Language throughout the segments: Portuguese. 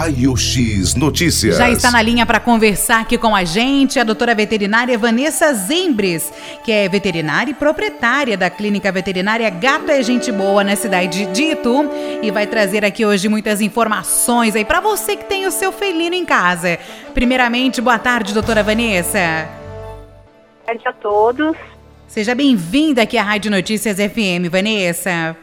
Raio X Notícias. Já está na linha para conversar aqui com a gente a doutora veterinária Vanessa Zembres, que é veterinária e proprietária da clínica veterinária Gato é Gente Boa na cidade de Itu e vai trazer aqui hoje muitas informações aí para você que tem o seu felino em casa. Primeiramente, boa tarde, doutora Vanessa. Boa tarde a todos. Seja bem-vinda aqui à Rádio Notícias FM, Vanessa.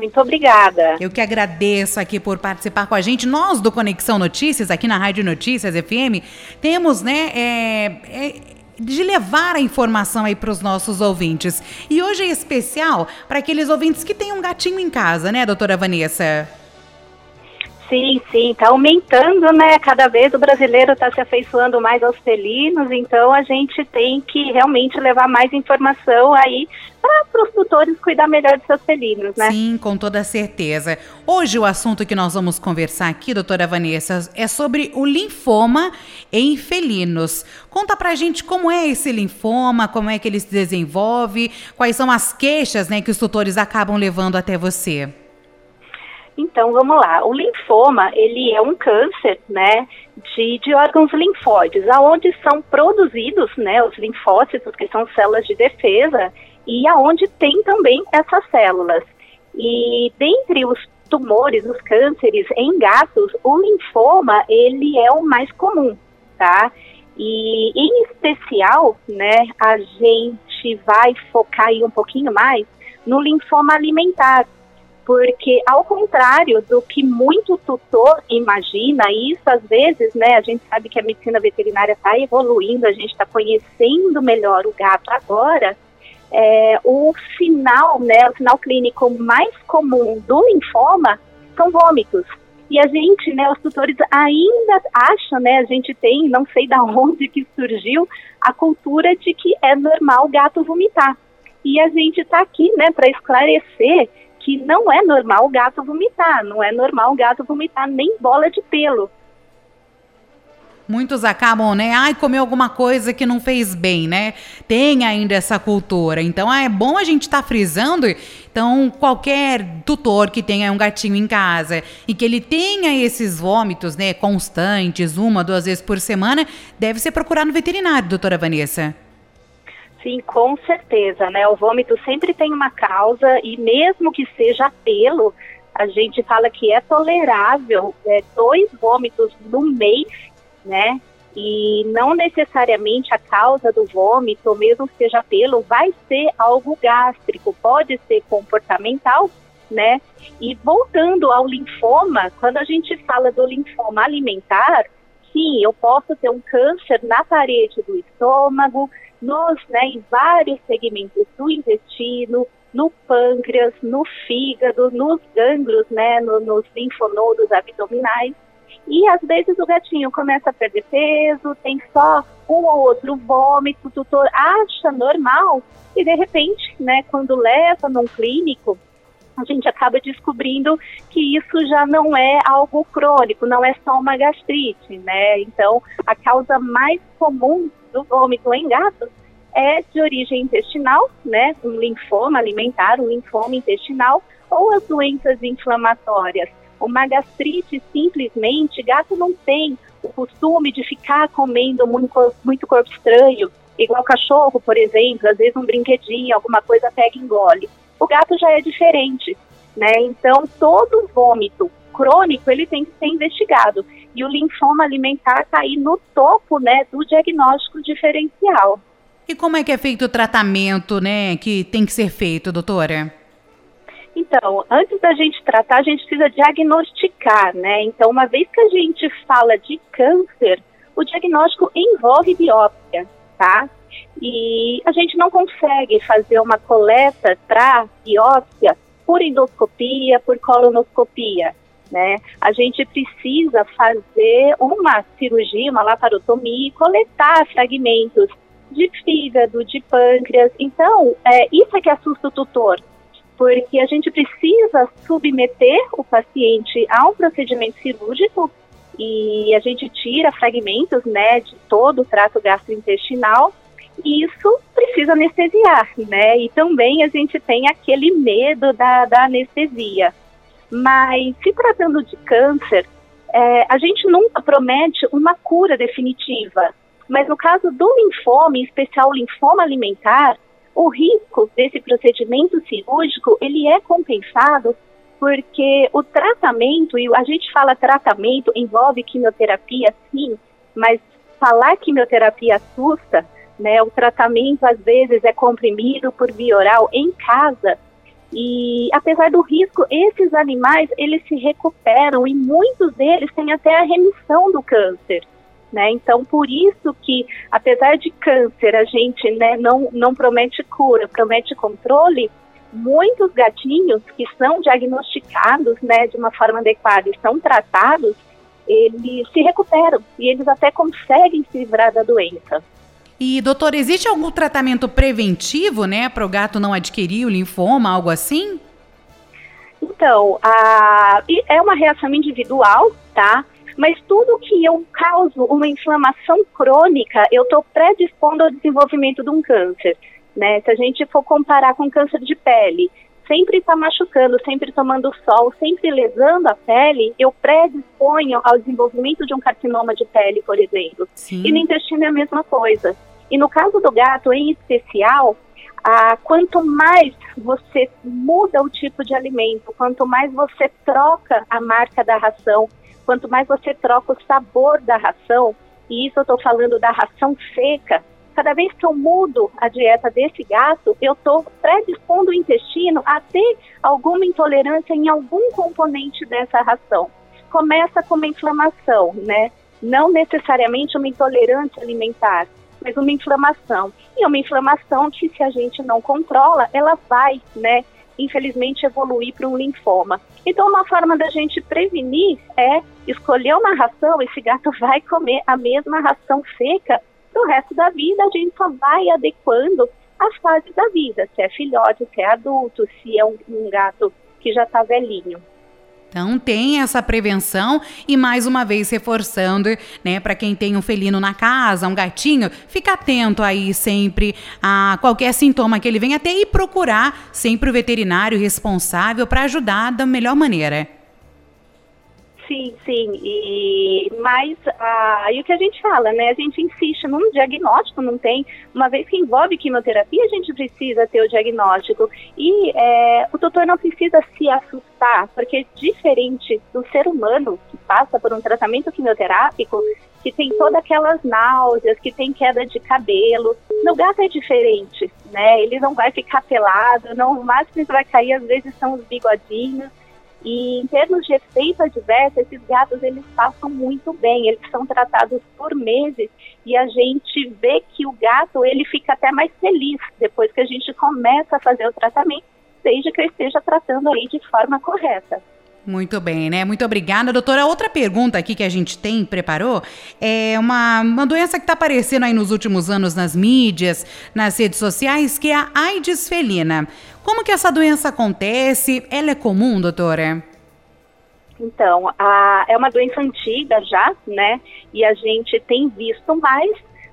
Muito obrigada. Eu que agradeço aqui por participar com a gente. Nós do Conexão Notícias, aqui na Rádio Notícias FM, temos, né, é, é, de levar a informação aí para os nossos ouvintes. E hoje é especial para aqueles ouvintes que têm um gatinho em casa, né, doutora Vanessa? Sim, sim, está aumentando, né? Cada vez o brasileiro está se afeiçoando mais aos felinos, então a gente tem que realmente levar mais informação aí para os tutores cuidar melhor de seus felinos, né? Sim, com toda certeza. Hoje o assunto que nós vamos conversar aqui, doutora Vanessa, é sobre o linfoma em felinos. Conta pra gente como é esse linfoma, como é que ele se desenvolve, quais são as queixas né, que os tutores acabam levando até você. Então, vamos lá. O linfoma, ele é um câncer, né, de, de órgãos linfóides, aonde são produzidos, né, os linfócitos, que são células de defesa, e aonde tem também essas células. E dentre os tumores, os cânceres em gatos, o linfoma, ele é o mais comum, tá? E em especial, né, a gente vai focar aí um pouquinho mais no linfoma alimentar, porque ao contrário do que muito tutor imagina, isso às vezes, né, a gente sabe que a medicina veterinária está evoluindo, a gente está conhecendo melhor o gato agora, é, o sinal, né, o sinal clínico mais comum do linfoma são vômitos. E a gente, né, os tutores ainda acham, né, a gente tem, não sei da onde que surgiu, a cultura de que é normal o gato vomitar. E a gente está aqui, né, para esclarecer que não é normal o gato vomitar, não é normal o gato vomitar nem bola de pelo. Muitos acabam, né? Ai, comeu alguma coisa que não fez bem, né? Tem ainda essa cultura. Então, ah, é bom a gente estar tá frisando. Então, qualquer tutor que tenha um gatinho em casa e que ele tenha esses vômitos, né, constantes, uma, duas vezes por semana, deve ser procurar no veterinário, doutora Vanessa. Sim, com certeza, né? O vômito sempre tem uma causa e mesmo que seja pelo, a gente fala que é tolerável é, dois vômitos no mês, né? E não necessariamente a causa do vômito, mesmo que seja pelo, vai ser algo gástrico, pode ser comportamental, né? E voltando ao linfoma, quando a gente fala do linfoma alimentar, sim, eu posso ter um câncer na parede do estômago, nos, né, em vários segmentos do intestino, no pâncreas, no fígado, nos gânglios, né, no, nos linfonodos abdominais. E às vezes o gatinho começa a perder peso, tem só um ou outro vômito, o tutor acha normal e de repente, né, quando leva num clínico, a gente acaba descobrindo que isso já não é algo crônico, não é só uma gastrite, né? Então, a causa mais comum do vômito em gatos é de origem intestinal, né? Um linfoma alimentar, um linfoma intestinal, ou as doenças inflamatórias. Uma gastrite, simplesmente, gato não tem o costume de ficar comendo muito, muito corpo estranho, igual cachorro, por exemplo, às vezes um brinquedinho, alguma coisa pega e engole. O gato já é diferente, né? Então, todo vômito crônico, ele tem que ser investigado. E o linfoma alimentar está aí no topo, né, do diagnóstico diferencial. E como é que é feito o tratamento, né, que tem que ser feito, doutora? Então, antes da gente tratar, a gente precisa diagnosticar, né? Então, uma vez que a gente fala de câncer, o diagnóstico envolve biópsia, tá? E a gente não consegue fazer uma coleta para biópsia por endoscopia, por colonoscopia, né? A gente precisa fazer uma cirurgia, uma laparotomia e coletar fragmentos de fígado, de pâncreas. Então, é, isso é que assusta o tutor, porque a gente precisa submeter o paciente a um procedimento cirúrgico e a gente tira fragmentos né, de todo o trato gastrointestinal e isso precisa anestesiar, né? E também a gente tem aquele medo da, da anestesia. Mas se tratando de câncer, é, a gente nunca promete uma cura definitiva, mas no caso do linfoma, em especial o linfoma alimentar, o risco desse procedimento cirúrgico ele é compensado porque o tratamento, e a gente fala tratamento, envolve quimioterapia, sim, mas falar quimioterapia assusta, né? O tratamento às vezes é comprimido por via oral em casa e apesar do risco, esses animais eles se recuperam e muitos deles têm até a remissão do câncer. Né? Então, por isso que, apesar de câncer, a gente né, não, não promete cura, promete controle, muitos gatinhos que são diagnosticados né, de uma forma adequada e são tratados, eles se recuperam e eles até conseguem se livrar da doença. E, doutor, existe algum tratamento preventivo, né, para o gato não adquirir o linfoma, algo assim? Então, a, é uma reação individual, tá? Mas tudo que eu causo uma inflamação crônica, eu estou predispondo ao desenvolvimento de um câncer, né? Se a gente for comparar com câncer de pele, sempre está machucando, sempre tomando sol, sempre lesando a pele, eu predisponho ao desenvolvimento de um carcinoma de pele, por exemplo. Sim. E no intestino é a mesma coisa. E no caso do gato em especial, ah, quanto mais você muda o tipo de alimento, quanto mais você troca a marca da ração, quanto mais você troca o sabor da ração, e isso eu estou falando da ração seca, cada vez que eu mudo a dieta desse gato, eu estou predispondo o intestino a ter alguma intolerância em algum componente dessa ração. Começa com uma inflamação, né? Não necessariamente uma intolerância alimentar, mas uma inflamação. E uma inflamação que, se a gente não controla, ela vai, né, infelizmente, evoluir para um linfoma. Então, uma forma da gente prevenir é escolher uma ração, esse gato vai comer a mesma ração seca do resto da vida, a gente só vai adequando as fases da vida, se é filhote, se é adulto, se é um, um gato que já está velhinho. Então tem essa prevenção e mais uma vez reforçando, né, para quem tem um felino na casa, um gatinho, fica atento aí sempre a qualquer sintoma que ele venha ter e procurar sempre o veterinário responsável para ajudar da melhor maneira. Sim, sim. E mas ah, o que a gente fala, né? A gente insiste num diagnóstico, não tem. Uma vez que envolve quimioterapia, a gente precisa ter o diagnóstico. E é, o doutor não precisa se assustar, porque diferente do ser humano que passa por um tratamento quimioterápico, que tem todas aquelas náuseas, que tem queda de cabelo, no gato é diferente, né? Ele não vai ficar pelado, não, o máximo que vai cair às vezes são os bigodinhos. E em termos de efeito adverso, esses gatos eles passam muito bem, eles são tratados por meses e a gente vê que o gato ele fica até mais feliz depois que a gente começa a fazer o tratamento, desde que eu esteja tratando aí de forma correta. Muito bem, né? Muito obrigada, doutora. Outra pergunta aqui que a gente tem, preparou, é uma, uma doença que está aparecendo aí nos últimos anos nas mídias, nas redes sociais, que é a AIDS felina. Como que essa doença acontece? Ela é comum, doutora? Então, a, é uma doença antiga já, né? E a gente tem visto mais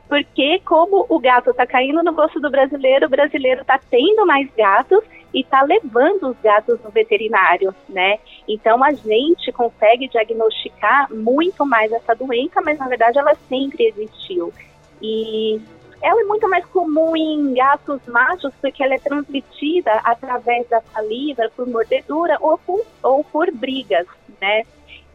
porque como o gato está caindo no gosto do brasileiro, o brasileiro está tendo mais gatos e está levando os gatos no veterinário, né? Então a gente consegue diagnosticar muito mais essa doença, mas na verdade ela sempre existiu. E ela é muito mais comum em gatos machos porque ela é transmitida através da saliva, por mordedura ou por, ou por brigas, né?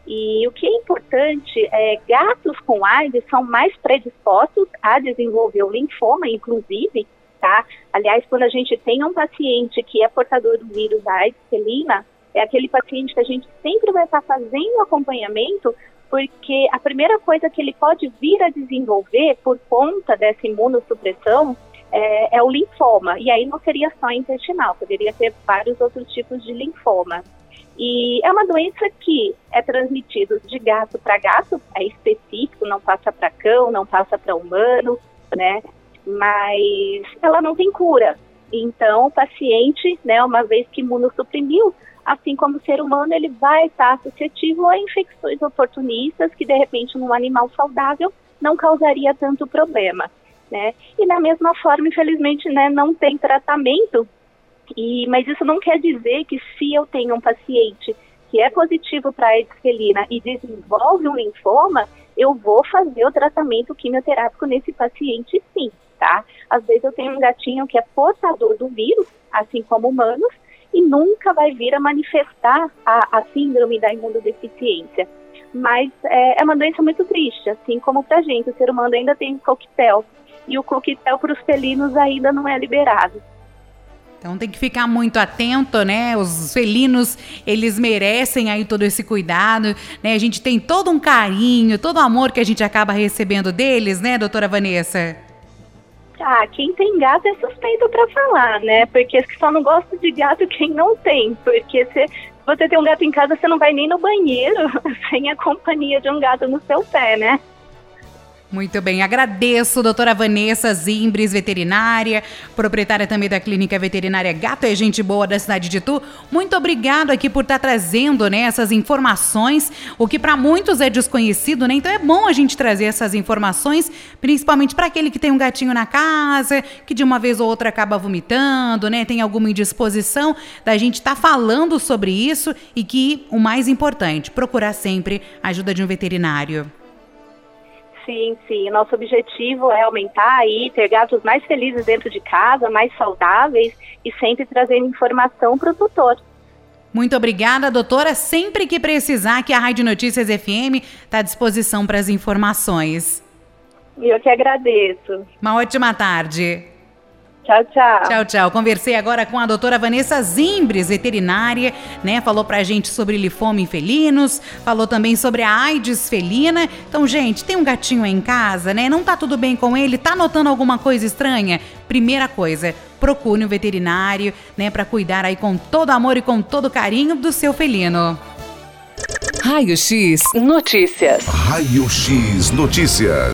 E o que é importante é gatos com AIDS são mais predispostos a desenvolver o linfoma, inclusive, tá? Aliás, quando a gente tem um paciente que é portador do vírus AIDS felina, é aquele paciente que a gente sempre vai estar fazendo acompanhamento, porque a primeira coisa que ele pode vir a desenvolver por conta dessa imunossupressão é, é o linfoma. E aí não seria só intestinal, poderia ter vários outros tipos de linfoma. E é uma doença que é transmitida de gato para gato, é específico, não passa para cão, não passa para humano, né? Mas ela não tem cura. Então, o paciente, né, uma vez que imunossuprimiu, assim como o ser humano, ele vai estar suscetível a infecções oportunistas que, de repente, num animal saudável não causaria tanto problema, né? E da mesma forma, infelizmente, né, não tem tratamento e, mas isso não quer dizer que se eu tenho um paciente que é positivo para a AIDS felina e desenvolve um linfoma, eu vou fazer o tratamento quimioterápico nesse paciente sim, tá? Às vezes eu tenho um gatinho que é portador do vírus, assim como humanos, e nunca vai vir a manifestar a, a síndrome da imunodeficiência. Mas é, é uma doença muito triste, assim como para a gente. O ser humano ainda tem coquetel, e o coquetel para os felinos ainda não é liberado. Então tem que ficar muito atento, né? Os felinos, eles merecem aí todo esse cuidado, né? A gente tem todo um carinho, todo o amor que a gente acaba recebendo deles, né, doutora Vanessa? Ah, quem tem gato é suspeito para falar, né? Porque só não gosta de gato quem não tem. Porque se você tem um gato em casa, você não vai nem no banheiro sem a companhia de um gato no seu pé, né? Muito bem, agradeço, doutora Vanessa Zimbres, veterinária, proprietária também da Clínica Veterinária Gato é Gente Boa da cidade de Tu. Muito obrigado aqui por estar tá trazendo né, essas informações, o que para muitos é desconhecido, né? Então é bom a gente trazer essas informações, principalmente para aquele que tem um gatinho na casa, que de uma vez ou outra acaba vomitando, né? Tem alguma indisposição, da gente estar tá falando sobre isso e que o mais importante, procurar sempre a ajuda de um veterinário. Sim, sim. Nosso objetivo é aumentar aí, ter gatos mais felizes dentro de casa, mais saudáveis e sempre trazendo informação para o tutor. Muito obrigada, doutora. Sempre que precisar, que a Rádio Notícias FM está à disposição para as informações. Eu que agradeço. Uma ótima tarde. Tchau, tchau. Tchau, tchau. Conversei agora com a doutora Vanessa Zimbres, veterinária, né? Falou pra gente sobre linfoma em felinos, falou também sobre a AIDS felina. Então, gente, tem um gatinho aí em casa, né? Não tá tudo bem com ele? Tá notando alguma coisa estranha? Primeira coisa, procure um veterinário, né? Pra cuidar aí com todo amor e com todo carinho do seu felino. Raio X Notícias. Raio X Notícias.